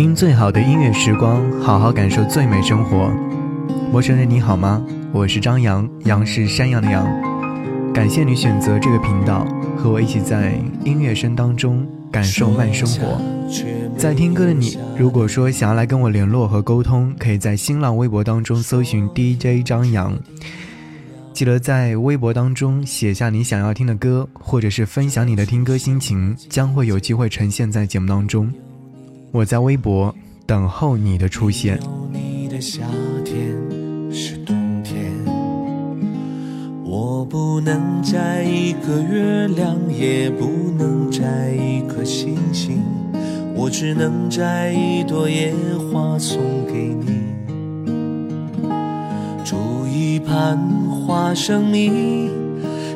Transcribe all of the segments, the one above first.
听最好的音乐时光，好好感受最美生活。陌生人你好吗？我是张扬，杨是山羊的羊。感谢你选择这个频道，和我一起在音乐声当中感受慢生活。在听歌的你，如果说想要来跟我联络和沟通，可以在新浪微博当中搜寻 DJ 张扬。记得在微博当中写下你想要听的歌，或者是分享你的听歌心情，将会有机会呈现在节目当中。我在微博等候你的出现。你的夏天是冬天，我不能摘一个月亮，也不能摘一颗星星，我只能摘一朵野花送给你。煮一盘花生米，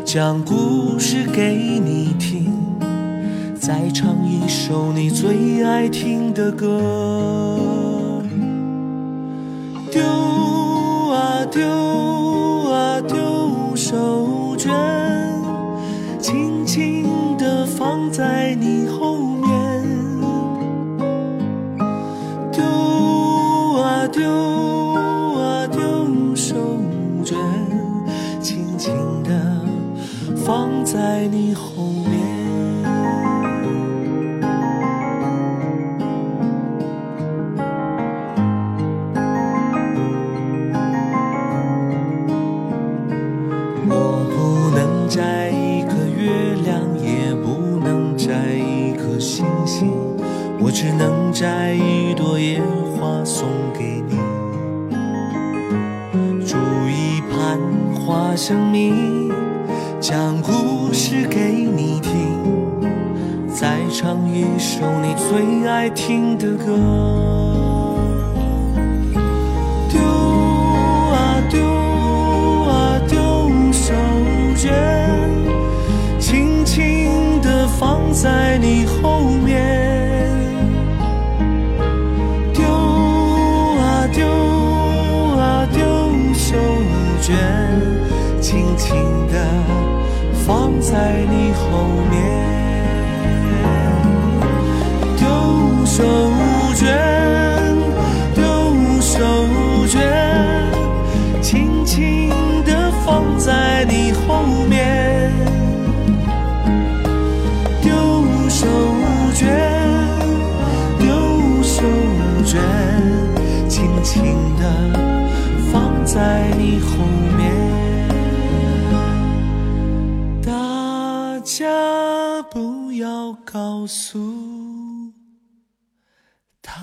讲故事给你听。再唱一首你最爱听的歌。丢啊丢啊丢手绢，轻轻地放在你只能摘一朵野花送给你。煮一盘花生米，讲故事给你听，再唱一首你最爱听的歌。丢啊丢啊丢手绢，轻轻地放在你告诉他。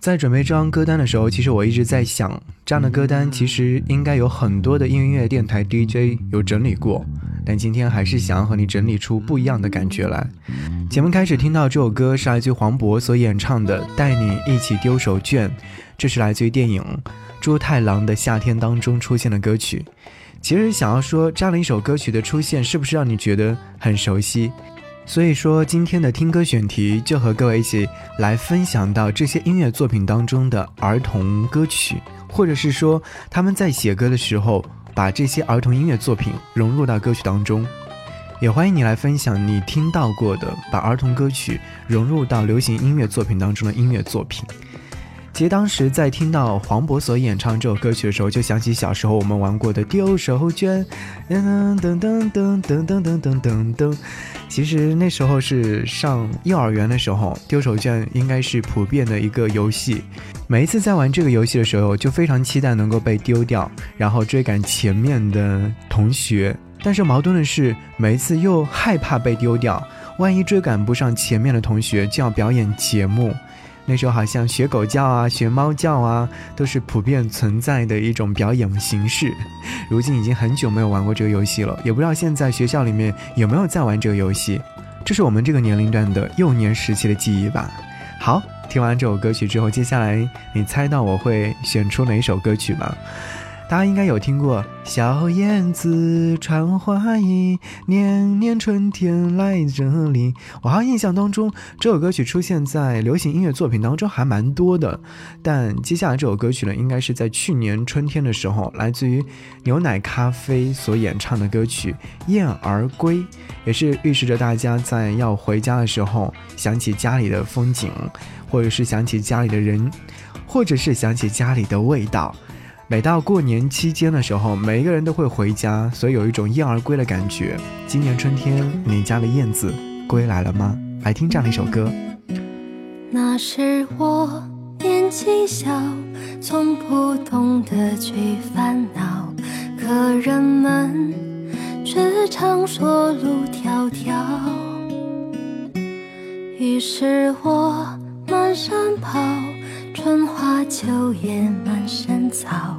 在准备这张歌单的时候，其实我一直在想，这样的歌单其实应该有很多的音乐电台 DJ 有整理过，但今天还是想要和你整理出不一样的感觉来。节目开始听到这首歌是来自于黄渤所演唱的《带你一起丢手绢》，这是来自于电影《猪太郎的夏天》当中出现的歌曲。其实想要说这样的一首歌曲的出现，是不是让你觉得很熟悉？所以说，今天的听歌选题就和各位一起来分享到这些音乐作品当中的儿童歌曲，或者是说他们在写歌的时候把这些儿童音乐作品融入到歌曲当中。也欢迎你来分享你听到过的把儿童歌曲融入到流行音乐作品当中的音乐作品。其实当时在听到黄渤所演唱这首歌曲的时候，就想起小时候我们玩过的丢手绢，噔噔噔噔噔噔噔噔噔噔。其实那时候是上幼儿园的时候，丢手绢应该是普遍的一个游戏。每一次在玩这个游戏的时候，就非常期待能够被丢掉，然后追赶前面的同学。但是矛盾的是，每一次又害怕被丢掉，万一追赶不上前面的同学，就要表演节目。那时候好像学狗叫啊，学猫叫啊，都是普遍存在的一种表演形式。如今已经很久没有玩过这个游戏了，也不知道现在学校里面有没有在玩这个游戏。这是我们这个年龄段的幼年时期的记忆吧。好，听完这首歌曲之后，接下来你猜到我会选出哪首歌曲吗？大家应该有听过《小燕子穿花衣》，年年春天来这里。我好像印象当中，这首歌曲出现在流行音乐作品当中还蛮多的。但接下来这首歌曲呢，应该是在去年春天的时候，来自于牛奶咖啡所演唱的歌曲《燕儿归》，也是预示着大家在要回家的时候，想起家里的风景，或者是想起家里的人，或者是想起家里的味道。每到过年期间的时候，每一个人都会回家，所以有一种燕儿归的感觉。今年春天，你家的燕子归来了吗？来听这样一首歌。那时我年纪小，从不懂得去烦恼，可人们却常说路迢迢。于是我满山跑。春花秋叶满山草，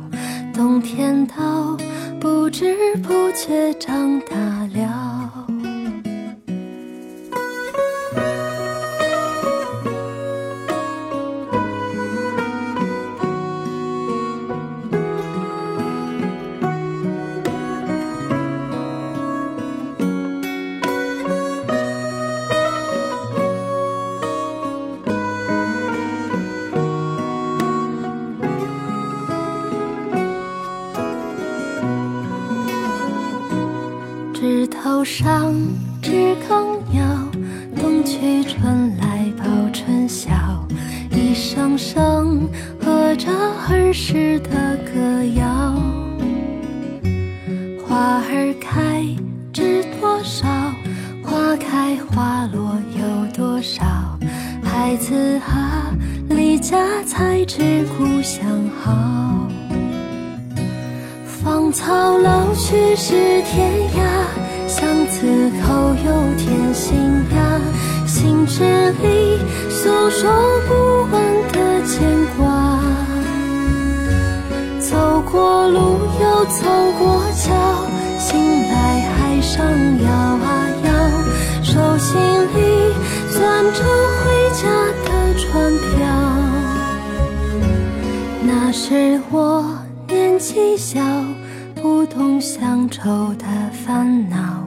冬天到不知不觉长大了。少？孩子啊，离家才知故乡好。芳草老去是天涯。巷子口有甜心呀，心事里诉说不完的牵挂。走过路又走过桥，醒来海上摇啊摇，手心着回家的船票。那时我年纪小。不懂乡愁的烦恼，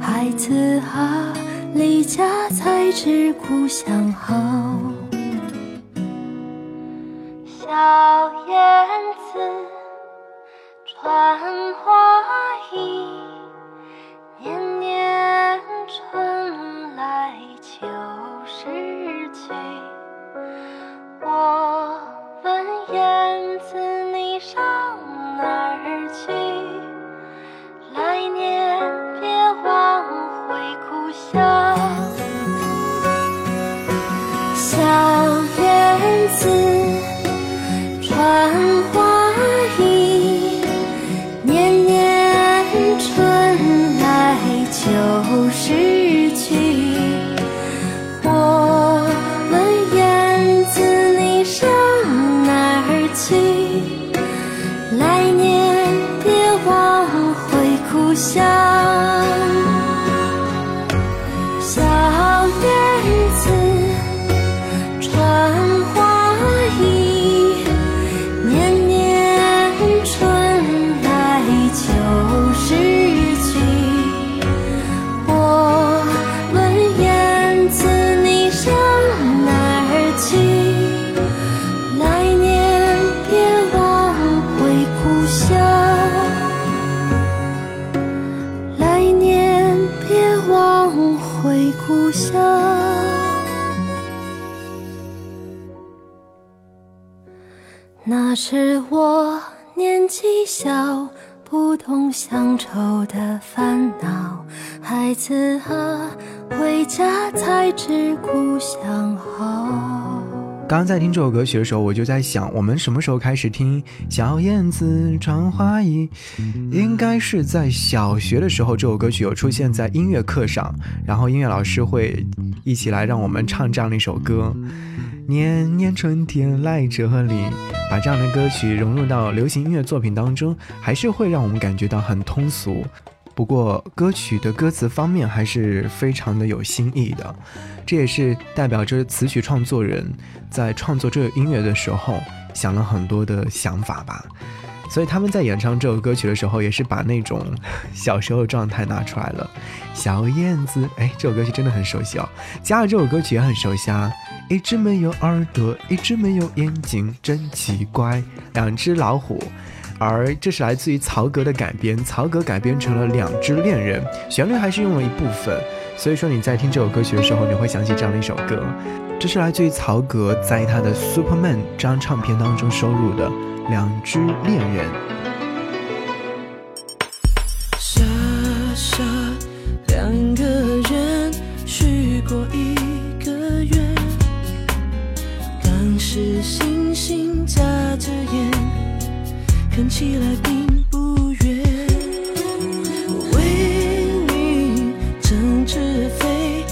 孩子啊，离家才知故乡好。小燕子穿花衣，那是我年纪小，不懂乡愁的烦恼。孩子啊，回家才知故乡好。刚刚在听这首歌曲的时候，我就在想，我们什么时候开始听《小燕子穿花衣》？应该是在小学的时候，这首歌曲有出现在音乐课上，然后音乐老师会一起来让我们唱这样的一首歌。年年春天来这里，把这样的歌曲融入到流行音乐作品当中，还是会让我们感觉到很通俗。不过歌曲的歌词方面还是非常的有新意的，这也是代表着词曲创作人在创作这个音乐的时候想了很多的想法吧。所以他们在演唱这首歌曲的时候，也是把那种小时候的状态拿出来了。小燕子，哎，这首歌曲真的很熟悉哦。加尔这首歌曲也很熟悉啊。一只没有耳朵，一只没有眼睛，真奇怪。两只老虎，而这是来自于曹格的改编，曹格改编成了两只恋人，旋律还是用了一部分。所以说你在听这首歌曲的时候，你会想起这样的一首歌。这是来自于曹格在他的《Superman》这张唱片当中收录的《两只恋人》。是星星眨着眼，看起来并不远。为你展翅飞，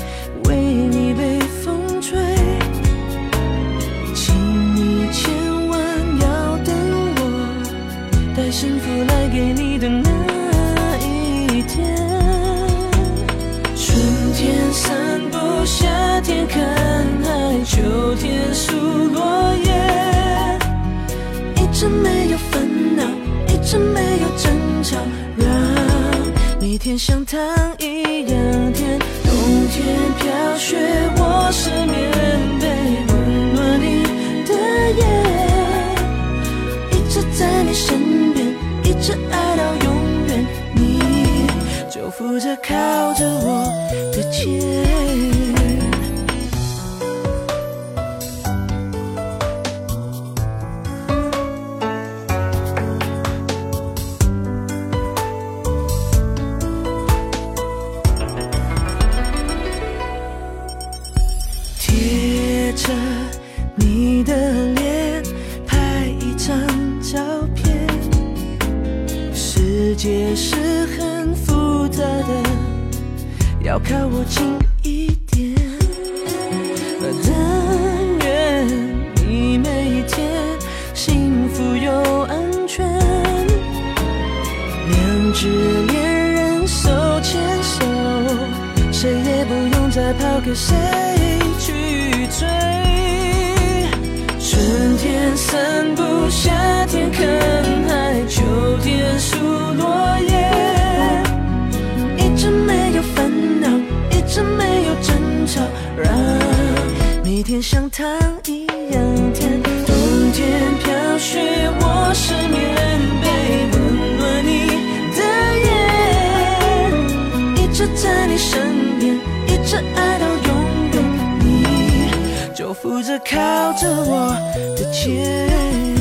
为你被风吹，请你千万要等我，带幸福来给你的夏天看海，秋天数落叶。一直没有烦恼，一直没有争吵，让每天像糖一样甜。冬天飘雪，我是棉被，温暖你的夜。一直在你身边，一直爱到永远，你就负责靠着我的肩。每天像糖一样甜。冬天飘雪，我失眠被，温暖你的眼。一直在你身边，一直爱到永远，你就负责靠着我的肩。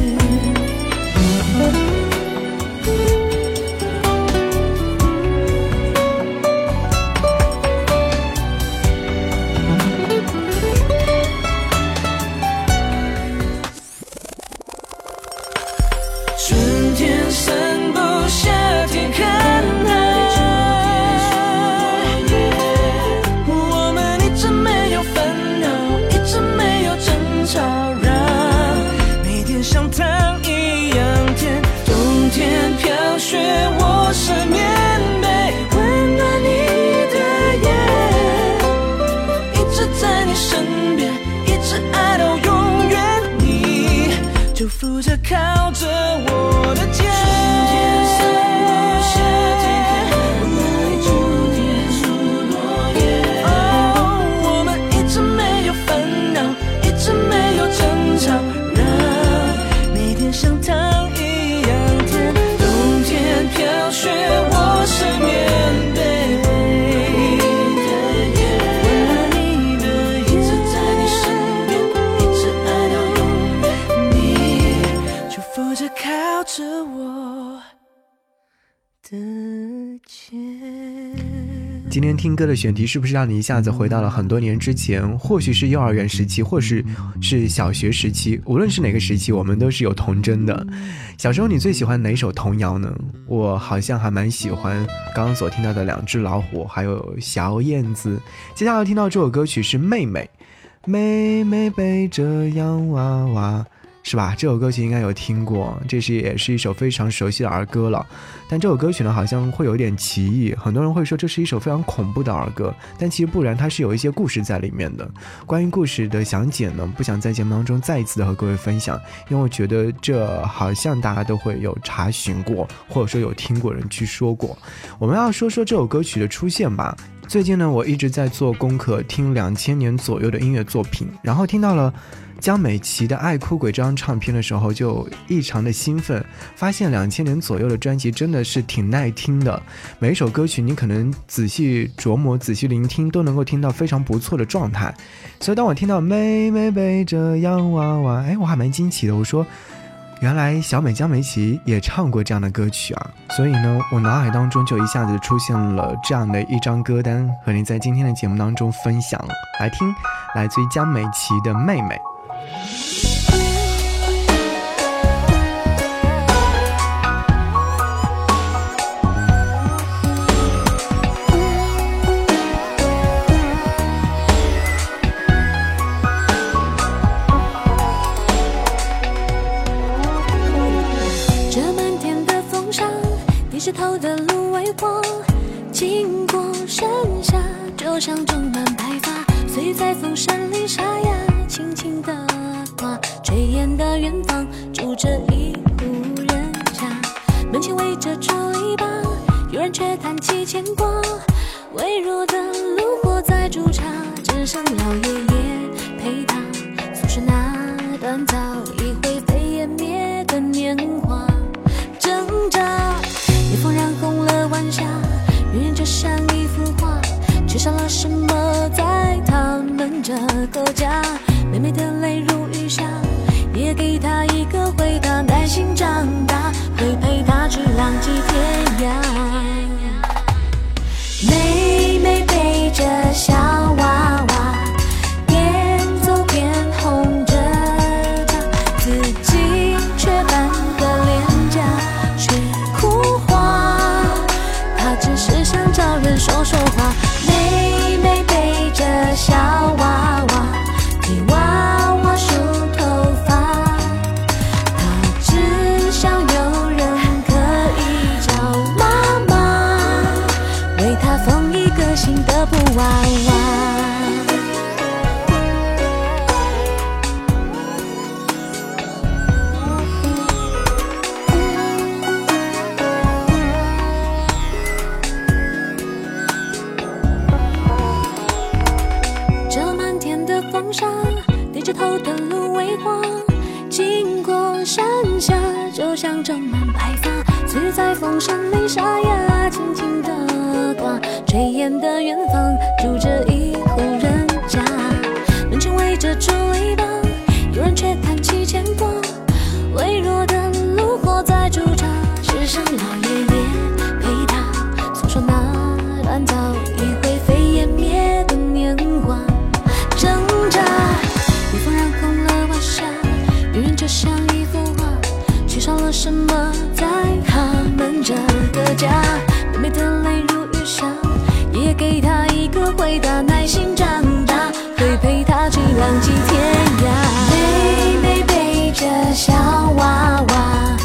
着我的肩。今天听歌的选题是不是让你一下子回到了很多年之前？或许是幼儿园时期，或是是小学时期，无论是哪个时期，我们都是有童真的。小时候你最喜欢哪首童谣呢？我好像还蛮喜欢刚刚所听到的《两只老虎》，还有《小燕子》。接下来听到这首歌曲是《妹妹》，妹妹背着洋娃娃。是吧？这首歌曲应该有听过，这是也是一首非常熟悉的儿歌了。但这首歌曲呢，好像会有点歧义，很多人会说这是一首非常恐怖的儿歌，但其实不然，它是有一些故事在里面的。关于故事的详解呢，不想在节目当中再一次的和各位分享，因为我觉得这好像大家都会有查询过，或者说有听过人去说过。我们要说说这首歌曲的出现吧。最近呢，我一直在做功课，听两千年左右的音乐作品，然后听到了江美琪的《爱哭鬼》这张唱片的时候，就异常的兴奋，发现两千年左右的专辑真的是挺耐听的，每一首歌曲你可能仔细琢磨、仔细聆听，都能够听到非常不错的状态。所以当我听到妹妹背着洋娃娃，哎，我还蛮惊奇的，我说。原来小美江美琪也唱过这样的歌曲啊，所以呢，我脑海当中就一下子出现了这样的一张歌单，和您在今天的节目当中分享。来听，来自于江美琪的《妹妹》。Thank you. 个家，妹妹的泪如雨下，也给她一个回答，耐心长大，会陪她去浪迹天涯。妹妹背着小。家妹妹的泪如雨下爷爷给她一个回答耐心长大会陪她去浪迹天涯。妹妹背着小娃娃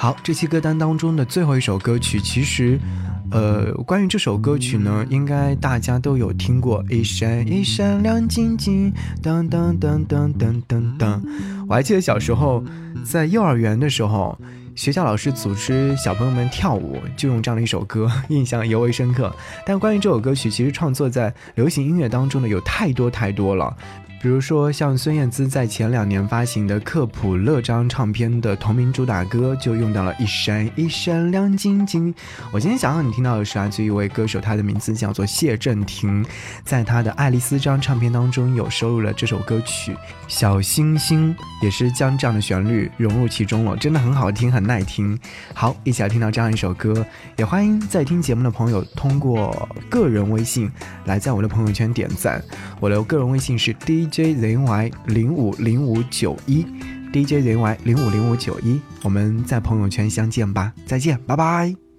好，这期歌单当中的最后一首歌曲，其实，呃，关于这首歌曲呢，应该大家都有听过。一闪一闪亮晶晶，噔噔噔噔噔噔噔。我还记得小时候在幼儿园的时候。学校老师组织小朋友们跳舞，就用这样的一首歌，印象尤为深刻。但关于这首歌曲，其实创作在流行音乐当中的有太多太多了。比如说，像孙燕姿在前两年发行的克普勒张唱片的同名主打歌，就用到了一闪一闪亮晶晶。我今天想让你听到的是来自一位歌手，他的名字叫做谢震廷，在他的爱丽丝张唱片当中有收录了这首歌曲《小星星》，也是将这样的旋律融入其中了，真的很好听，很耐听。好，一起来听到这样一首歌，也欢迎在听节目的朋友通过个人微信来在我的朋友圈点赞。我的个人微信是 D。J Z Y 零五零五九一，DJ Z Y 零五零五九一，我们在朋友圈相见吧，再见，拜拜。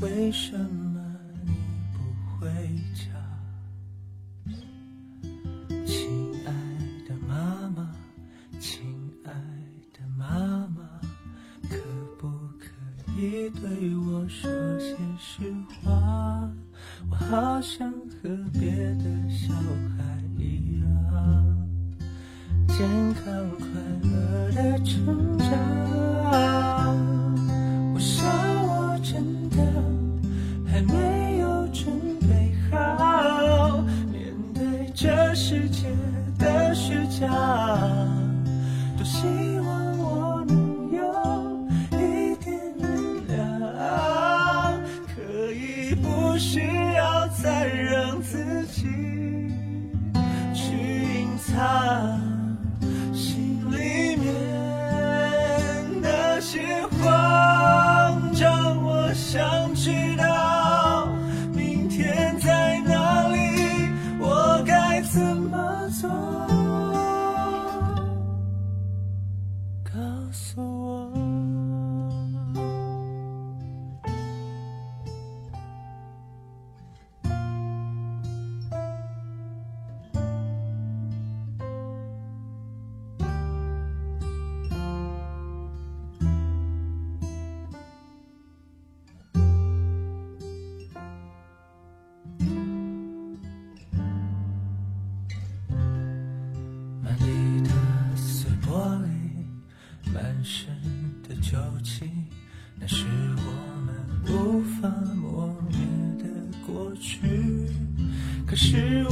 为什么你不回家？不需要再让自己友情，那是我们无法磨灭的过去。可是。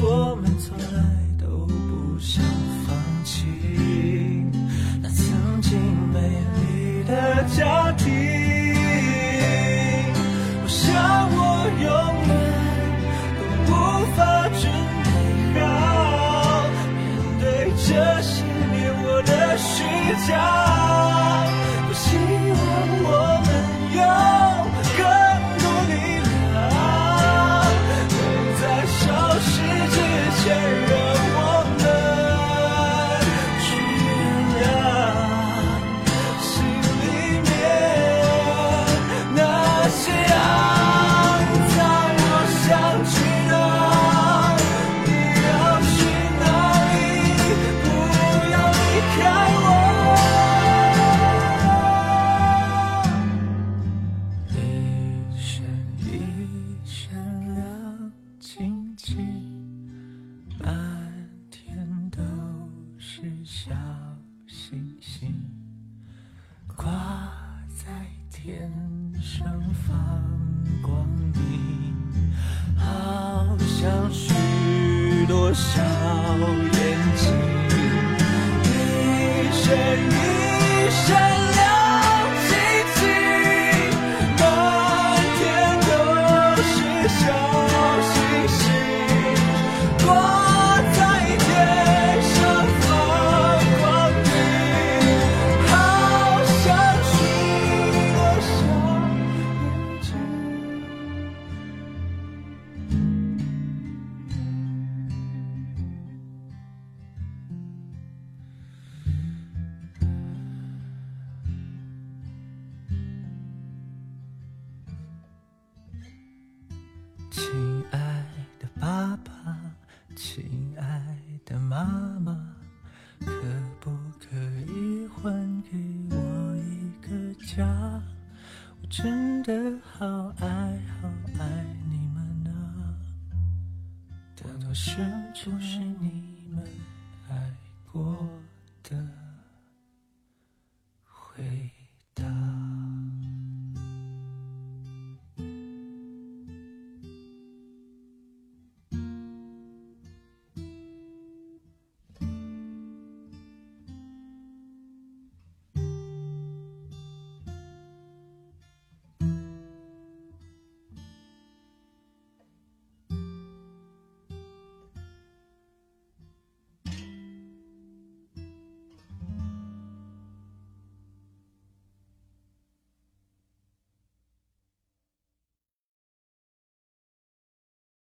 的好爱好爱你们啊！多多少就是你们爱过